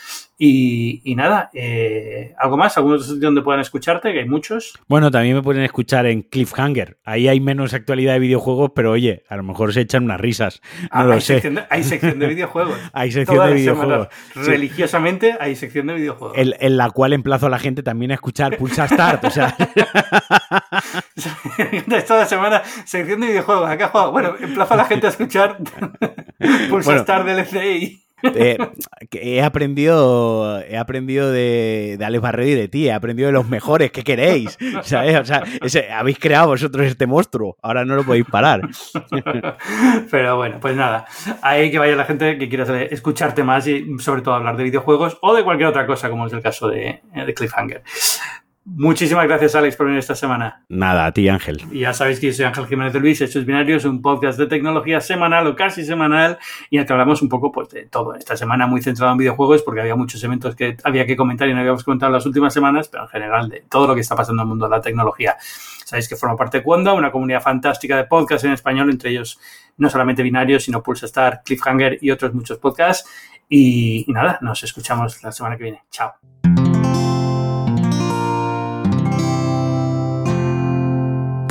Y, y nada, eh, ¿algo más? ¿Algún otro sitio donde puedan escucharte? Que hay muchos. Bueno, también me pueden escuchar en Cliffhanger. Ahí hay menos actualidad de videojuegos, pero oye, a lo mejor se echan unas risas. No Ah, lo hay, sé. sección de, hay sección de videojuegos. Hay sección Todas de videojuegos. semanas, Religiosamente hay sección de videojuegos. En, en la cual emplazo a la gente también a escuchar Pulsa Start. O sea, la semana, sección de videojuegos. Acá. Bueno, emplazo a la gente a escuchar Pulsa Bueno. Star DLC. He aprendido, he aprendido de, Alex Barredo y de ti. He aprendido de los mejores. ¿Qué queréis? ¿Sabes? O sea, habéis creado vosotros este monstruo. Ahora no lo podéis parar. Pero bueno, pues nada. Ahí que vaya la gente que quiera escucharte más y sobre todo hablar de videojuegos o de cualquier otra cosa, como es el caso de, de Cliffhanger. Muchísimas gracias, Alex, por venir esta semana. Nada, a ti, Ángel. Ya sabéis que yo soy Ángel Jiménez de Luis, esto es Binario, es un podcast de tecnología semanal o casi semanal y en el que hablamos un poco pues, de todo. Esta semana muy centrado en videojuegos porque había muchos eventos que había que comentar y no habíamos comentado en las últimas semanas, pero en general de todo lo que está pasando en el mundo de la tecnología. Sabéis que forma parte de Cuonda, una comunidad fantástica de podcasts en español, entre ellos no solamente Binario, sino Pulse Star, Cliffhanger y otros muchos podcasts. Y, y nada, nos escuchamos la semana que viene. Chao.